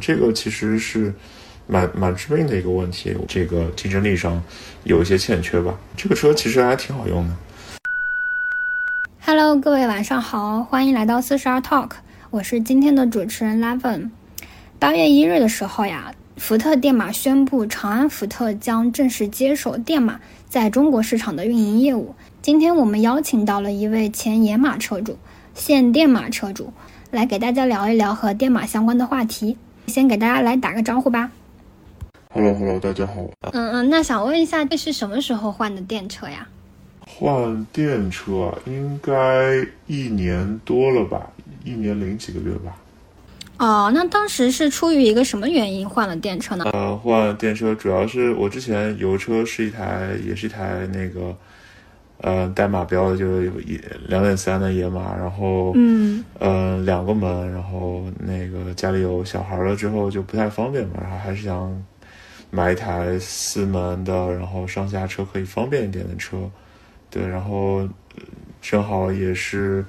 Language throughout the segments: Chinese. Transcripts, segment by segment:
这个其实是蛮蛮致命的一个问题，这个竞争力上有一些欠缺吧。这个车其实还挺好用的。Hello，各位晚上好，欢迎来到四十二 Talk，我是今天的主持人 Levin。八月一日的时候呀，福特电马宣布，长安福特将正式接手电马在中国市场的运营业务。今天我们邀请到了一位前野马车主，现电马车主，来给大家聊一聊和电马相关的话题。先给大家来打个招呼吧。Hello，Hello，大家好。嗯嗯，那想问一下，这是什么时候换的电车呀？换电车应该一年多了吧，一年零几个月吧。哦，那当时是出于一个什么原因换了电车呢？呃，换电车主要是我之前油车是一台，也是一台那个，呃，带马标的，就是有一两点三的野马，然后嗯，呃，两个门，然后那个家里有小孩了之后就不太方便嘛，然后还是想买一台四门的，然后上下车可以方便一点的车。对，然后正好也是，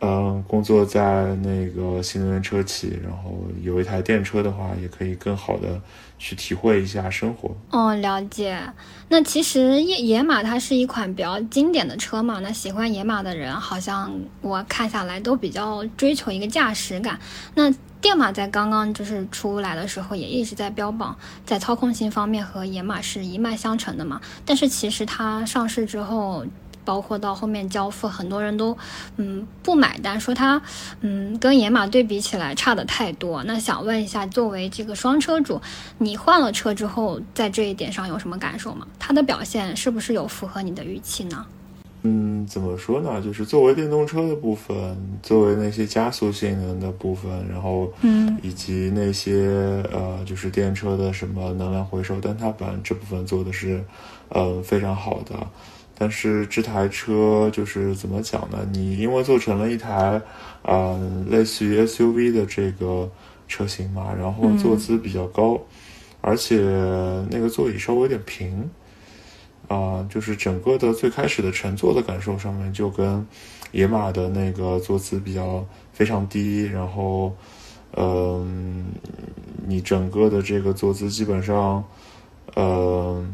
嗯，工作在那个新能源车企，然后有一台电车的话，也可以更好的去体会一下生活。哦，了解。那其实野野马它是一款比较经典的车嘛，那喜欢野马的人，好像我看下来都比较追求一个驾驶感。那电马在刚刚就是出来的时候，也一直在标榜在操控性方面和野马是一脉相承的嘛。但是其实它上市之后，包括到后面交付，很多人都嗯不买单，说它嗯跟野马对比起来差的太多。那想问一下，作为这个双车主，你换了车之后，在这一点上有什么感受吗？它的表现是不是有符合你的预期呢？嗯，怎么说呢？就是作为电动车的部分，作为那些加速性能的部分，然后，嗯，以及那些呃，就是电车的什么能量回收单踏板这部分做的是，呃，非常好的。但是这台车就是怎么讲呢？你因为做成了一台，呃，类似于 SUV 的这个车型嘛，然后坐姿比较高，而且那个座椅稍微有点平。啊，就是整个的最开始的乘坐的感受上面，就跟野马的那个坐姿比较非常低，然后，嗯，你整个的这个坐姿基本上，呃，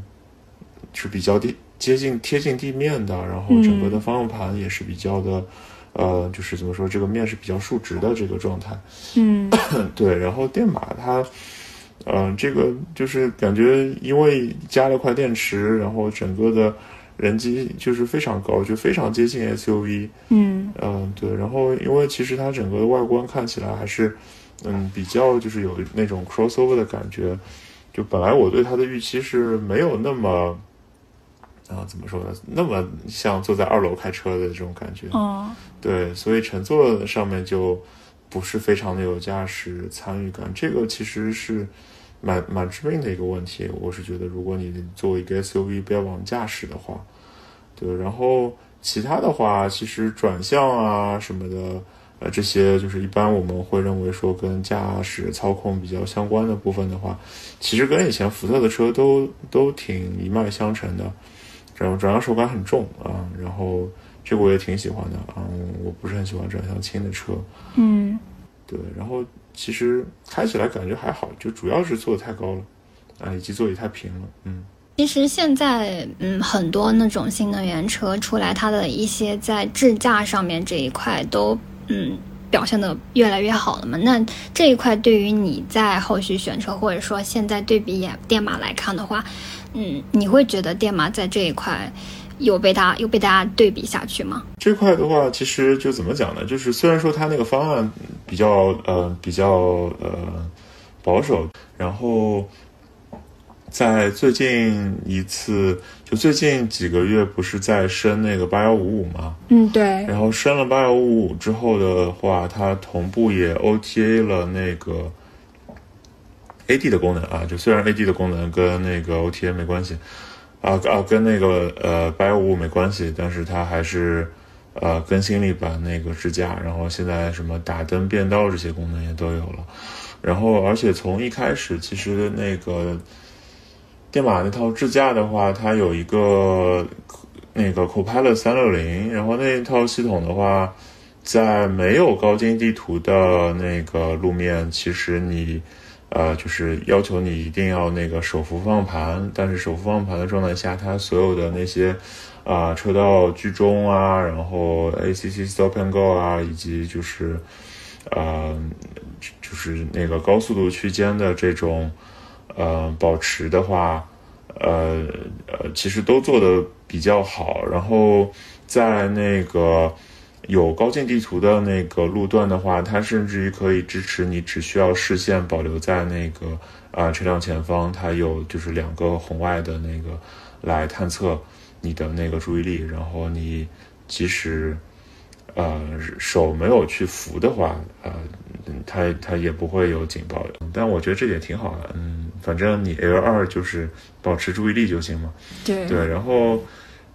是比较低接近贴近地面的，然后整个的方向盘也是比较的，呃，就是怎么说，这个面是比较竖直的这个状态。嗯，对，然后电马它。嗯，这个就是感觉，因为加了块电池，然后整个的人机就是非常高，就非常接近 SUV。嗯嗯，对。然后，因为其实它整个的外观看起来还是，嗯，比较就是有那种 crossover 的感觉。就本来我对它的预期是没有那么，啊，怎么说呢？那么像坐在二楼开车的这种感觉。哦。对，所以乘坐上面就不是非常的有驾驶参与感。这个其实是。蛮蛮致命的一个问题，我是觉得，如果你作为一个 SUV 不要往驾驶的话，对，然后其他的话，其实转向啊什么的，呃，这些就是一般我们会认为说跟驾驶操控比较相关的部分的话，其实跟以前福特的车都都挺一脉相承的，然后转向手感很重啊，然后这个我也挺喜欢的啊，我不是很喜欢转向轻的车，嗯，对，然后。其实开起来感觉还好，就主要是坐的太高了，啊，以及座椅太平了，嗯。其实现在，嗯，很多那种新能源车出来，它的一些在智驾上面这一块都，嗯，表现的越来越好了嘛。那这一块对于你在后续选车，或者说现在对比电电马来看的话，嗯，你会觉得电马在这一块？有被大又被大家对比下去吗？这块的话，其实就怎么讲呢？就是虽然说它那个方案比较呃比较呃保守，然后在最近一次就最近几个月不是在升那个八幺五五吗？嗯，对。然后升了八幺五五之后的话，它同步也 OTA 了那个 AD 的功能啊。就虽然 AD 的功能跟那个 OTA 没关系。啊啊，跟那个呃八幺五没关系，但是它还是呃更新了一版那个支架，然后现在什么打灯变道这些功能也都有了，然后而且从一开始其实那个电马那套支架的话，它有一个那个 Copilot 三六零，然后那一套系统的话，在没有高精地图的那个路面，其实你。呃，就是要求你一定要那个手扶方向盘，但是手扶方向盘的状态下，它所有的那些啊车道居中啊，然后 ACC Stop and Go 啊，以及就是呃就是那个高速度区间的这种呃保持的话，呃呃其实都做的比较好，然后在那个。有高精地图的那个路段的话，它甚至于可以支持你只需要视线保留在那个啊车辆前方，它有就是两个红外的那个来探测你的那个注意力，然后你即使呃手没有去扶的话，呃它它也不会有警报。但我觉得这点挺好的，嗯，反正你 L 二就是保持注意力就行嘛。对对，然后。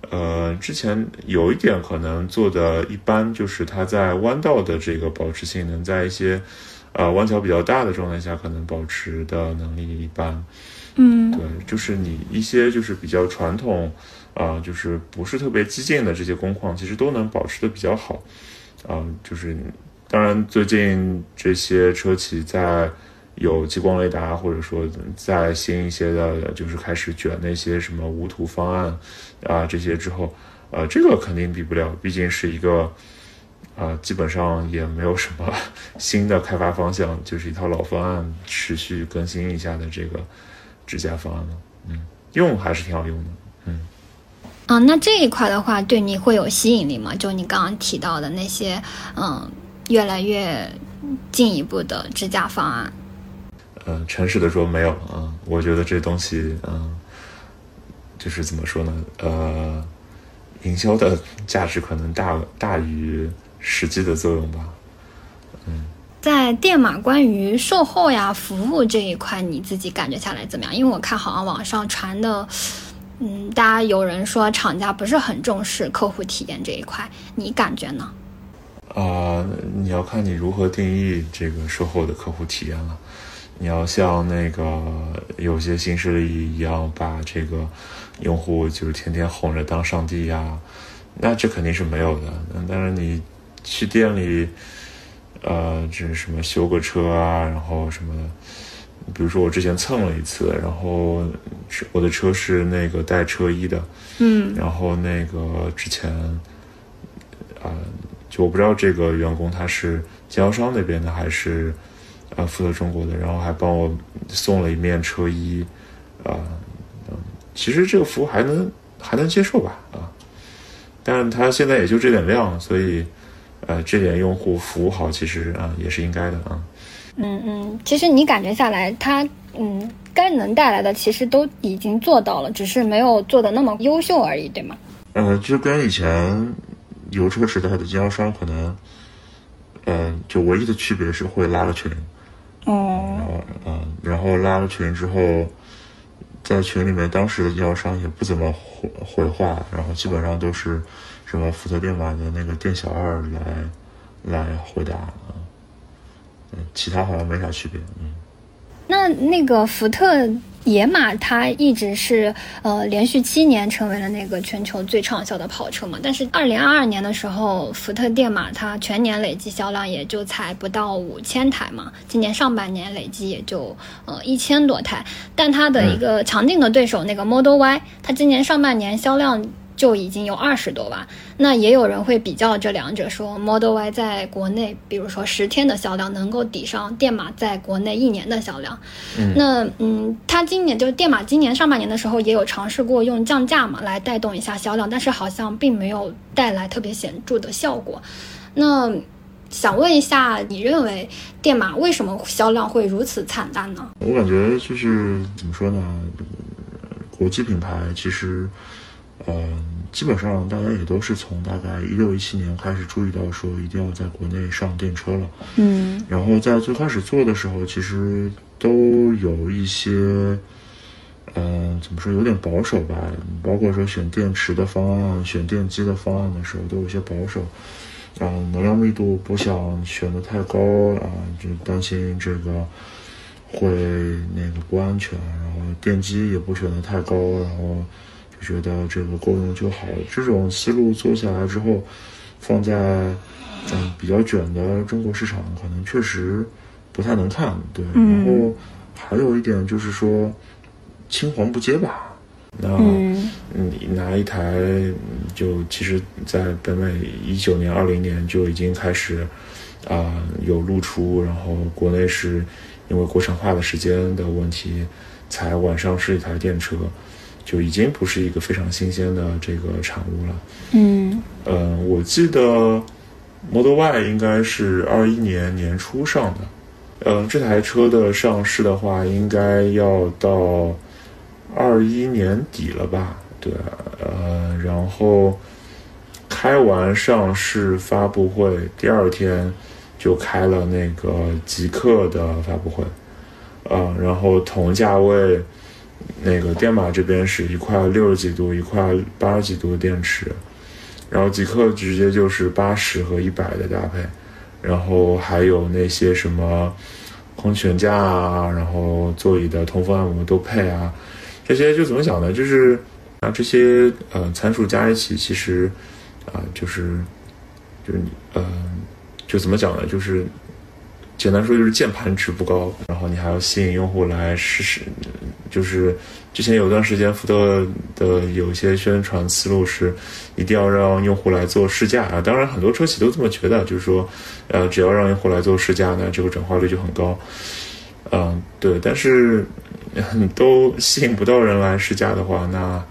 呃，之前有一点可能做的一般，就是它在弯道的这个保持性能，在一些呃弯桥比较大的状态下，可能保持的能力一般。嗯，对，就是你一些就是比较传统啊，就是不是特别激进的这些工况，其实都能保持的比较好。啊，就是当然最近这些车企在。有激光雷达，或者说再新一些的，就是开始卷那些什么无图方案啊，这些之后，呃，这个肯定比不了，毕竟是一个啊，基本上也没有什么新的开发方向，就是一套老方案持续更新一下的这个支架方案了。嗯，用还是挺好用的。嗯，啊，那这一块的话，对你会有吸引力吗？就你刚刚提到的那些，嗯，越来越进一步的支架方案。嗯，诚实的说没有啊，我觉得这东西，嗯，就是怎么说呢？呃，营销的价值可能大大于实际的作用吧。嗯，在电马关于售后呀、服务这一块，你自己感觉下来怎么样？因为我看好像网上传的，嗯，大家有人说厂家不是很重视客户体验这一块，你感觉呢？啊，你要看你如何定义这个售后的客户体验了。你要像那个有些新势力一样，把这个用户就是天天哄着当上帝呀，那这肯定是没有的。但是你去店里，呃，这什么修个车啊，然后什么，比如说我之前蹭了一次，然后我的车是那个带车衣的，嗯，然后那个之前，啊，就我不知道这个员工他是经销商那边的还是。啊，负责中国的，然后还帮我送了一面车衣，啊，嗯，其实这个服务还能还能接受吧，啊，但是他现在也就这点量，所以，呃，这点用户服务好，其实啊也是应该的啊。嗯嗯，其实你感觉下来，他嗯该能带来的其实都已经做到了，只是没有做的那么优秀而已，对吗？呃，就跟以前油车时代的经销商可能，嗯，就唯一的区别是会拉个群。哦，然后嗯，然后拉了群之后，在群里面，当时的经销商也不怎么回回话，然后基本上都是什么福特电马的那个店小二来来回答啊，嗯，其他好像没啥区别，嗯。那那个福特。野马它一直是呃连续七年成为了那个全球最畅销的跑车嘛，但是二零二二年的时候，福特电马它全年累计销量也就才不到五千台嘛，今年上半年累计也就呃一千多台，但它的一个强劲的对手那个 Model Y，它今年上半年销量。就已经有二十多万，那也有人会比较这两者，说 Model Y 在国内，比如说十天的销量能够抵上电马在国内一年的销量。嗯，那嗯，它今年就是电马今年上半年的时候也有尝试过用降价嘛来带动一下销量，但是好像并没有带来特别显著的效果。那想问一下，你认为电马为什么销量会如此惨淡呢？我感觉就是怎么说呢，国际品牌其实。嗯，基本上大家也都是从大概一六一七年开始注意到说一定要在国内上电车了。嗯，然后在最开始做的时候，其实都有一些，嗯，怎么说，有点保守吧。包括说选电池的方案、选电机的方案的时候，都有些保守。嗯，能量密度不想选的太高啊，就担心这个会那个不安全。然后电机也不选的太高，然后。觉得这个够用就好，这种思路做下来之后，放在嗯比较卷的中国市场，可能确实不太能看。对，然后还有一点就是说，青黄不接吧。那你拿一台，就其实，在北美一九年、二零年就已经开始啊有露出，然后国内是因为国产化的时间的问题，才晚上是一台电车，就已经不是一个非常新鲜的这个产物了。嗯，呃，我记得 Model Y 应该是二一年年初上的，嗯，这台车的上市的话，应该要到。二一年底了吧？对，呃，然后开完上市发布会，第二天就开了那个极客的发布会，呃，然后同价位，那个电马这边是一块六十几度，一块八十几度的电池，然后极客直接就是八十和一百的搭配，然后还有那些什么空悬架啊，然后座椅的通风按摩都配啊。这些就怎么讲呢？就是啊，这些呃参数加一起，其实啊，就是就是你呃，就怎么讲呢？就是简单说，就是键盘值不高，然后你还要吸引用户来试试。就是之前有段时间，福特的有些宣传思路是一定要让用户来做试驾啊。当然，很多车企都这么觉得，就是说呃，只要让用户来做试驾，那这个转化率就很高。嗯，对，但是。都吸引不到人来试驾的话，那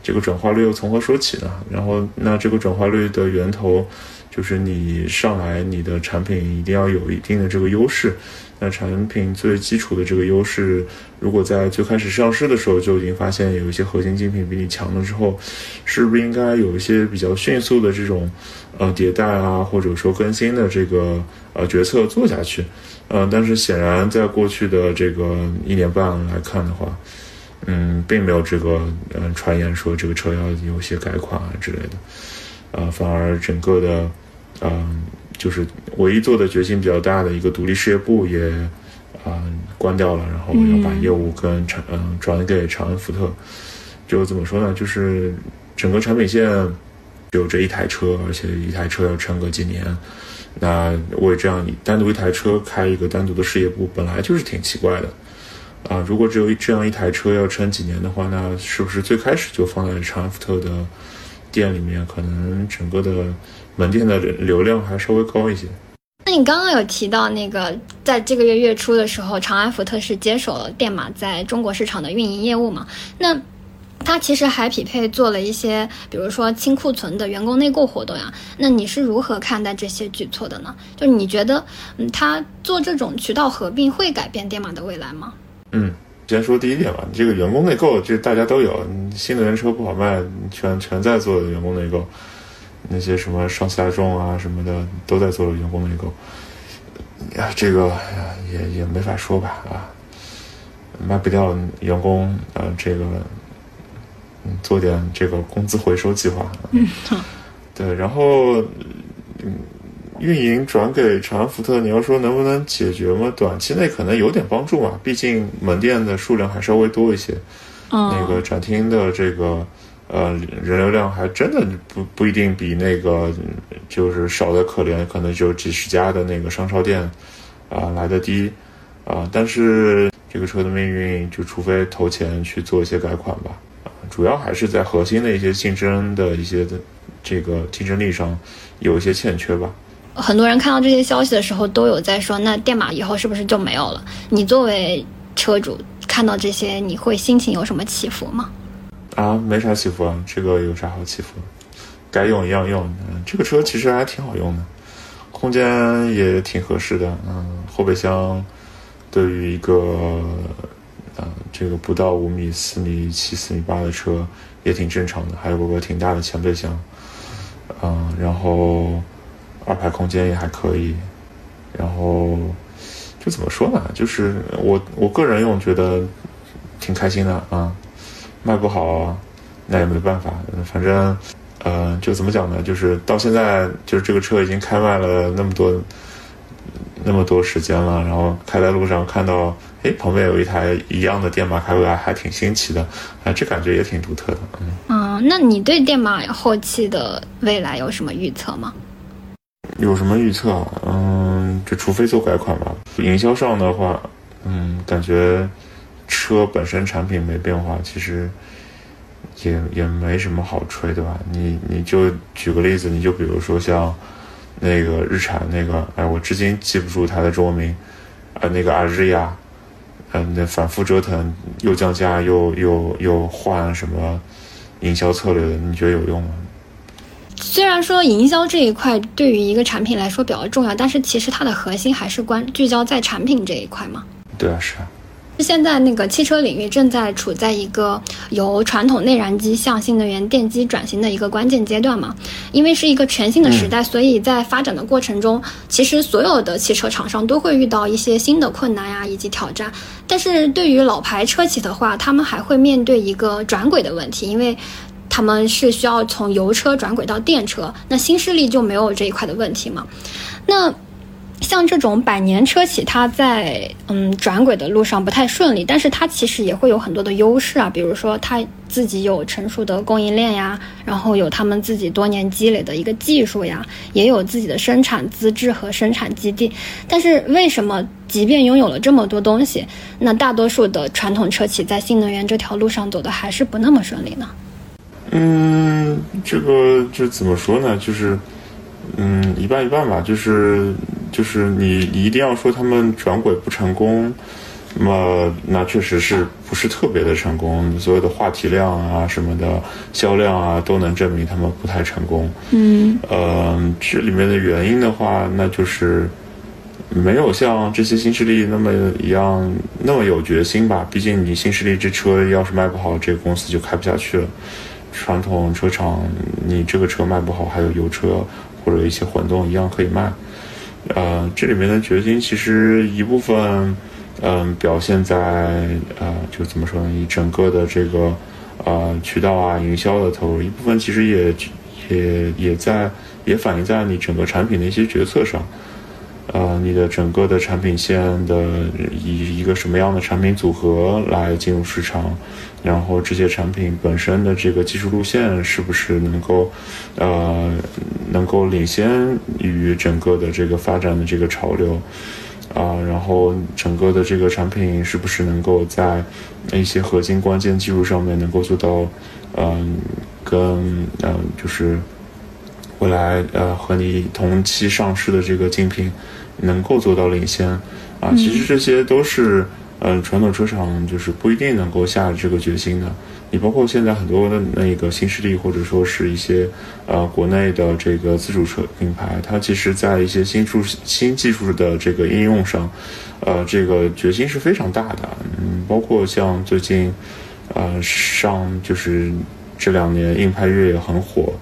这个转化率又从何说起呢？然后，那这个转化率的源头就是你上来你的产品一定要有一定的这个优势。那产品最基础的这个优势，如果在最开始上市的时候就已经发现有一些核心竞品比你强了之后，是不是应该有一些比较迅速的这种呃迭代啊，或者说更新的这个呃决策做下去？嗯，但是显然，在过去的这个一年半来看的话，嗯，并没有这个嗯传言说这个车要有些改款啊之类的，呃，反而整个的，嗯，就是唯一做的决心比较大的一个独立事业部也嗯关掉了，然后要把业务跟长嗯转给长安福特，就怎么说呢？就是整个产品线只有这一台车，而且一台车要撑个几年。那为这样你单独一台车开一个单独的事业部，本来就是挺奇怪的，啊，如果只有这样一台车要撑几年的话，那是不是最开始就放在长安福特的店里面，可能整个的门店的流量还稍微高一些？那你刚刚有提到那个，在这个月月初的时候，长安福特是接手了电马在中国市场的运营业务嘛？那它其实还匹配做了一些，比如说清库存的员工内购活动呀。那你是如何看待这些举措的呢？就你觉得，嗯，他做这种渠道合并会改变电马的未来吗？嗯，先说第一点吧。你这个员工内购，这大家都有。新能源车不好卖，全全在做员工内购。那些什么上汽大众啊什么的，都在做员工内购。啊，这个也也没法说吧啊，卖不掉员工，呃，这个。嗯，做点这个工资回收计划。嗯，对，然后，嗯，运营转给长安福特，你要说能不能解决吗？短期内可能有点帮助嘛，毕竟门店的数量还稍微多一些。那个展厅的这个呃人流量还真的不不一定比那个就是少的可怜，可能就几十家的那个商超店啊来的低啊。但是这个车的命运，就除非投钱去做一些改款吧。主要还是在核心的一些竞争的一些的这个竞争力上有一些欠缺吧。很多人看到这些消息的时候，都有在说，那电马以后是不是就没有了？你作为车主看到这些，你会心情有什么起伏吗？啊，没啥起伏啊，这个有啥好起伏？该用一样用。嗯，这个车其实还挺好用的，空间也挺合适的。嗯，后备箱对于一个。啊，这个不到五米、四米七、四米八的车也挺正常的，还有个挺大的前备箱，嗯，然后二排空间也还可以，然后就怎么说呢？就是我我个人用觉得挺开心的啊，卖不好那也没办法，反正呃，就怎么讲呢？就是到现在，就是这个车已经开卖了那么多那么多时间了，然后开在路上看到。哎，旁边有一台一样的电马开过来，还挺新奇的，啊，这感觉也挺独特的。嗯，那你对电马后期的未来有什么预测吗？有什么预测啊？嗯，这除非做改款吧。营销上的话，嗯，感觉车本身产品没变化，其实也也没什么好吹，对吧？你你就举个例子，你就比如说像那个日产那个，哎，我至今记不住它的中文名，呃，那个阿日亚，嗯，那反复折腾，又降价又又又换什么营销策略的，你觉得有用吗？虽然说营销这一块对于一个产品来说比较重要，但是其实它的核心还是关聚焦在产品这一块嘛。对啊，是啊。现在那个汽车领域正在处在一个由传统内燃机向新能源电机转型的一个关键阶段嘛。因为是一个全新的时代，所以在发展的过程中，其实所有的汽车厂商都会遇到一些新的困难呀以及挑战。但是对于老牌车企的话，他们还会面对一个转轨的问题，因为。他们是需要从油车转轨到电车，那新势力就没有这一块的问题嘛？那像这种百年车企，它在嗯转轨的路上不太顺利，但是它其实也会有很多的优势啊，比如说它自己有成熟的供应链呀，然后有他们自己多年积累的一个技术呀，也有自己的生产资质和生产基地。但是为什么即便拥有了这么多东西，那大多数的传统车企在新能源这条路上走的还是不那么顺利呢？嗯，这个这怎么说呢？就是，嗯，一半一半吧。就是，就是你你一定要说他们转轨不成功，那么那确实是不是特别的成功。所有的话题量啊什么的销量啊都能证明他们不太成功。嗯，呃，这里面的原因的话，那就是没有像这些新势力那么一样那么有决心吧。毕竟你新势力这车要是卖不好，这个公司就开不下去了。传统车厂，你这个车卖不好，还有油车或者一些混动一样可以卖。呃，这里面的决心其实一部分，嗯，表现在呃，就怎么说呢？你整个的这个呃渠道啊、营销的投入，一部分其实也也也在也反映在你整个产品的一些决策上。呃，你的整个的产品线的以一个什么样的产品组合来进入市场，然后这些产品本身的这个技术路线是不是能够，呃，能够领先于整个的这个发展的这个潮流，啊，然后整个的这个产品是不是能够在一些核心关键技术上面能够做到，嗯，跟嗯就是。未来呃和你同期上市的这个竞品，能够做到领先啊，其实这些都是嗯传统车厂就是不一定能够下这个决心的。你包括现在很多的那个新势力或者说是一些呃国内的这个自主车品牌，它其实在一些新出新技术的这个应用上，呃这个决心是非常大的。嗯，包括像最近呃上就是这两年硬派越野很火。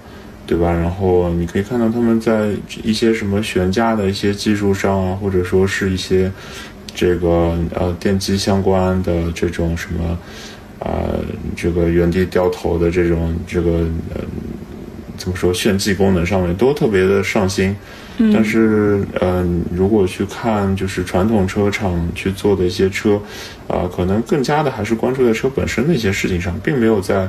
对吧？然后你可以看到他们在一些什么悬架的一些技术上啊，或者说是一些这个呃电机相关的这种什么啊，这个原地掉头的这种这个呃怎么说炫技功能上面都特别的上心。但是，嗯，如果去看就是传统车厂去做的一些车，啊，可能更加的还是关注在车本身的一些事情上，并没有在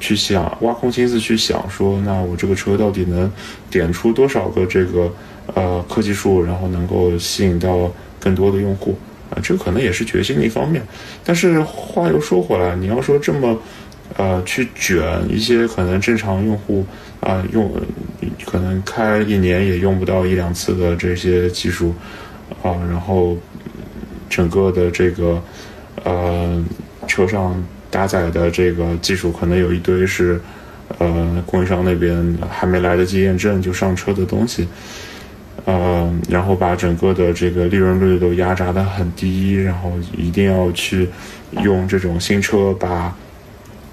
去想挖空心思去想说，那我这个车到底能点出多少个这个呃科技树，然后能够吸引到更多的用户啊，这可能也是决心的一方面。但是话又说回来，你要说这么。呃，去卷一些可能正常用户啊用，可能开一年也用不到一两次的这些技术啊，然后整个的这个呃车上搭载的这个技术可能有一堆是呃供应商那边还没来得及验证就上车的东西，呃，然后把整个的这个利润率都压榨的很低，然后一定要去用这种新车把。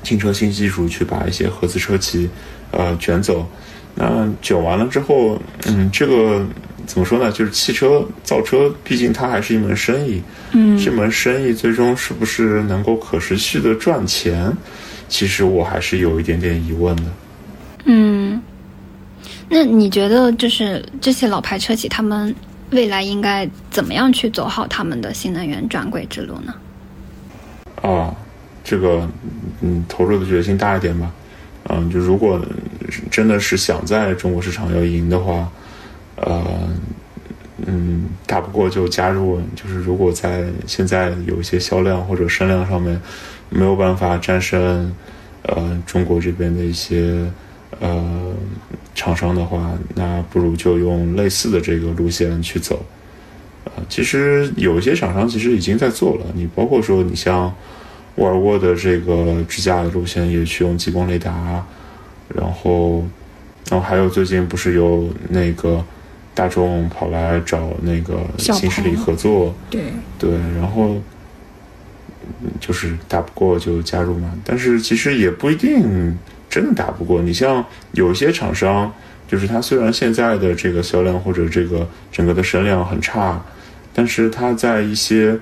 新车新技术去把一些合资车企，呃卷走，那卷完了之后，嗯，这个怎么说呢？就是汽车造车，毕竟它还是一门生意，嗯，这门生意最终是不是能够可持续的赚钱？其实我还是有一点点疑问的。嗯，那你觉得就是这些老牌车企，他们未来应该怎么样去走好他们的新能源转轨之路呢？啊。这个，嗯，投入的决心大一点吧，嗯，就如果真的是想在中国市场要赢的话，呃，嗯，打不过就加入，就是如果在现在有一些销量或者声量上面没有办法战胜呃中国这边的一些呃厂商的话，那不如就用类似的这个路线去走。啊，其实有一些厂商其实已经在做了，你包括说你像沃尔沃的这个支架的路线也去用激光雷达，然后，然后还有最近不是有那个大众跑来找那个新势力合作，对对，然后就是打不过就加入嘛，但是其实也不一定真的打不过。你像有些厂商，就是它虽然现在的这个销量或者这个整个的声量很差。但是它在一些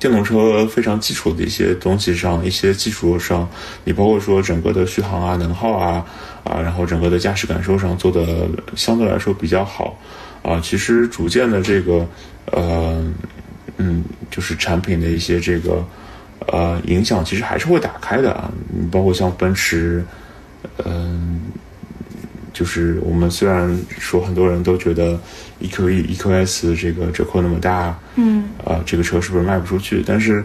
电动车非常基础的一些东西上，一些技术上，你包括说整个的续航啊、能耗啊啊，然后整个的驾驶感受上做的相对来说比较好啊。其实逐渐的这个呃嗯，就是产品的一些这个呃影响，其实还是会打开的啊。你包括像奔驰，嗯。就是我们虽然说很多人都觉得 E Q E E Q S 这个折扣那么大，嗯，啊，这个车是不是卖不出去？但是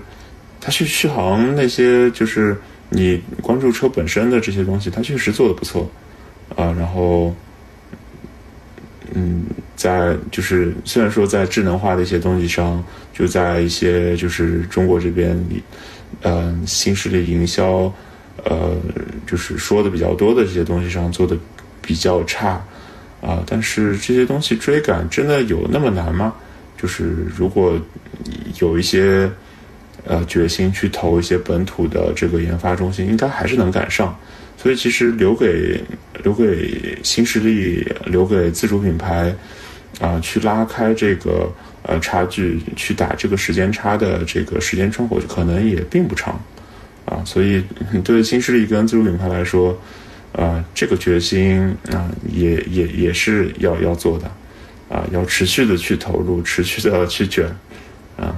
它去续航那些，就是你关注车本身的这些东西，它确实做的不错，啊，然后，嗯，在就是虽然说在智能化的一些东西上，就在一些就是中国这边，嗯，新势力营销，呃，就是说的比较多的这些东西上做的。比较差，啊，但是这些东西追赶真的有那么难吗？就是如果有一些呃决心去投一些本土的这个研发中心，应该还是能赶上。所以其实留给留给新势力，留给自主品牌啊，去拉开这个呃差距，去打这个时间差的这个时间窗口，可能也并不长啊。所以对新势力跟自主品牌来说。啊，这个决心啊，也也也是要要做的，啊，要持续的去投入，持续的去卷，啊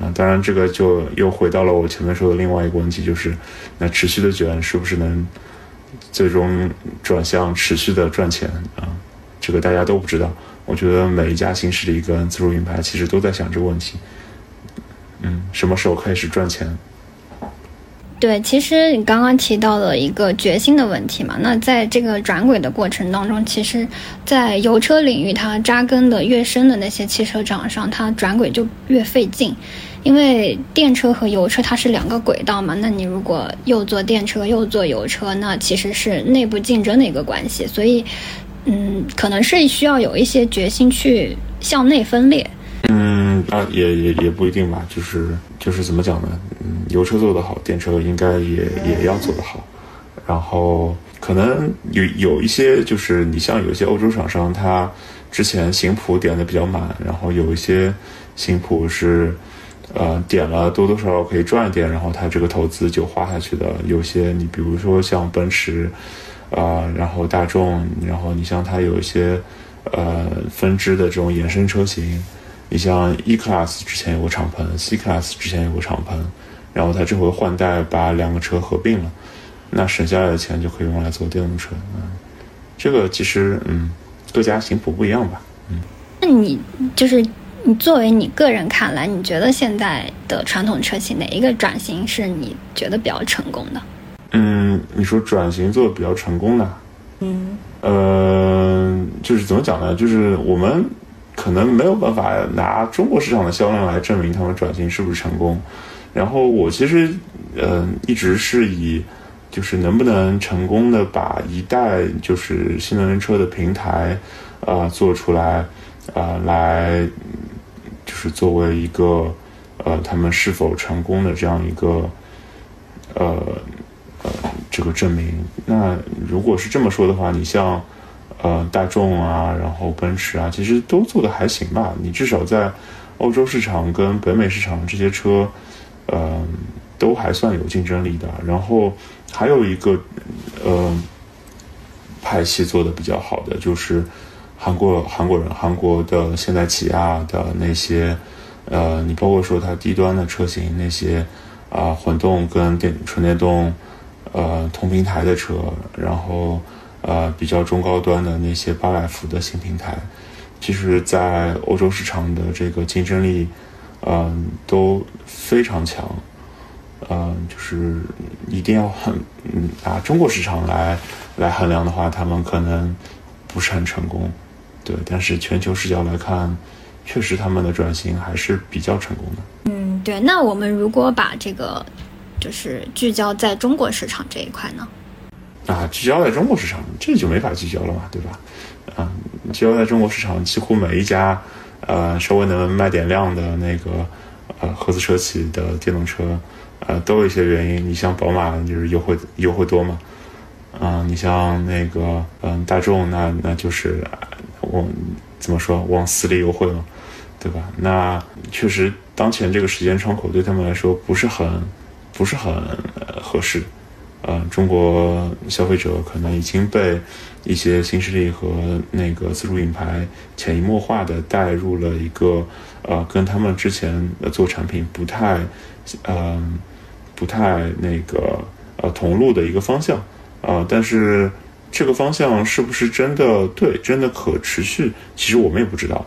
啊，当然这个就又回到了我前面说的另外一个问题，就是那持续的卷是不是能最终转向持续的赚钱啊？这个大家都不知道。我觉得每一家新势力跟自主品牌其实都在想这个问题，嗯，什么时候开始赚钱？对，其实你刚刚提到了一个决心的问题嘛，那在这个转轨的过程当中，其实，在油车领域，它扎根的越深的那些汽车厂商，它转轨就越费劲，因为电车和油车它是两个轨道嘛，那你如果又做电车又做油车，那其实是内部竞争的一个关系，所以，嗯，可能是需要有一些决心去向内分裂。啊，也也也不一定吧，就是就是怎么讲呢？嗯，油车做得好，电车应该也也要做得好。然后可能有有一些，就是你像有些欧洲厂商，他之前行谱点的比较满，然后有一些行谱是，呃，点了多多少少可以赚一点，然后他这个投资就花下去的。有些你比如说像奔驰，啊，然后大众，然后你像它有一些呃分支的这种衍生车型。你像 E Class 之前有个敞篷，C Class 之前有个敞篷，然后它这回换代把两个车合并了，那省下来的钱就可以用来做电动车。嗯，这个其实嗯，各家型谱不一样吧。嗯，那你就是你作为你个人看来，你觉得现在的传统车企哪一个转型是你觉得比较成功的？嗯，你说转型做的比较成功的，嗯，呃，就是怎么讲呢？就是我们。可能没有办法拿中国市场的销量来证明他们转型是不是成功。然后我其实，嗯，一直是以，就是能不能成功的把一代就是新能源车的平台，啊，做出来，啊，来，就是作为一个，呃，他们是否成功的这样一个，呃，呃，这个证明。那如果是这么说的话，你像。呃，大众啊，然后奔驰啊，其实都做的还行吧。你至少在欧洲市场跟北美市场这些车，呃，都还算有竞争力的。然后还有一个呃派系做的比较好的，就是韩国韩国人韩国的现代起亚的那些，呃，你包括说它低端的车型那些啊，混动跟电纯电动呃同平台的车，然后。呃比较中高端的那些八百伏的新平台，其实，在欧洲市场的这个竞争力，嗯，都非常强。嗯，就是一定要很嗯拿中国市场来来衡量的话，他们可能不是很成功，对。但是全球视角来看，确实他们的转型还是比较成功的。嗯，对。那我们如果把这个就是聚焦在中国市场这一块呢？啊，聚焦在中国市场，这就没法聚焦了嘛，对吧？啊，聚焦在中国市场，几乎每一家呃稍微能卖点量的那个呃合资车企的电动车。呃，都有一些原因。你像宝马，就是优惠优惠多嘛，啊，你像那个嗯大众，那那就是往怎么说往死里优惠嘛，对吧？那确实当前这个时间窗口对他们来说不是很不是很合适。呃，中国消费者可能已经被一些新势力和那个自主品牌潜移默化的带入了一个呃跟他们之前做产品不太嗯。不太那个呃同路的一个方向啊，但是这个方向是不是真的对，真的可持续？其实我们也不知道，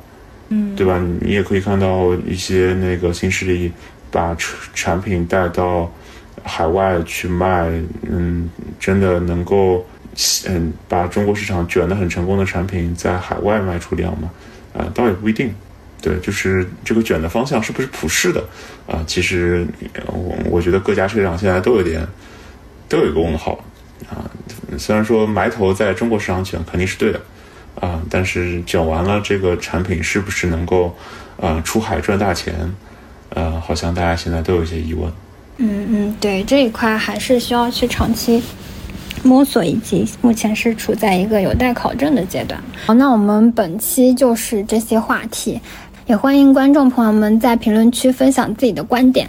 嗯，对吧？你也可以看到一些那个新势力把产品带到海外去卖，嗯，真的能够嗯把中国市场卷得很成功的产品在海外卖出量吗？啊，倒也不一定。对，就是这个卷的方向是不是普世的啊？其实我我觉得各家车厂现在都有点都有一个问号啊。虽然说埋头在中国市场卷肯定是对的啊，但是卷完了这个产品是不是能够啊出海赚大钱？呃，好像大家现在都有一些疑问。嗯嗯，对这一块还是需要去长期摸索，以及目前是处在一个有待考证的阶段。好，那我们本期就是这些话题。也欢迎观众朋友们在评论区分享自己的观点。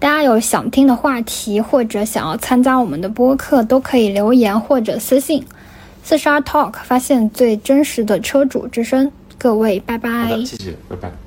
大家有想听的话题，或者想要参加我们的播客，都可以留言或者私信。四十二 Talk，发现最真实的车主之声。各位，拜拜。好的，谢谢，拜拜。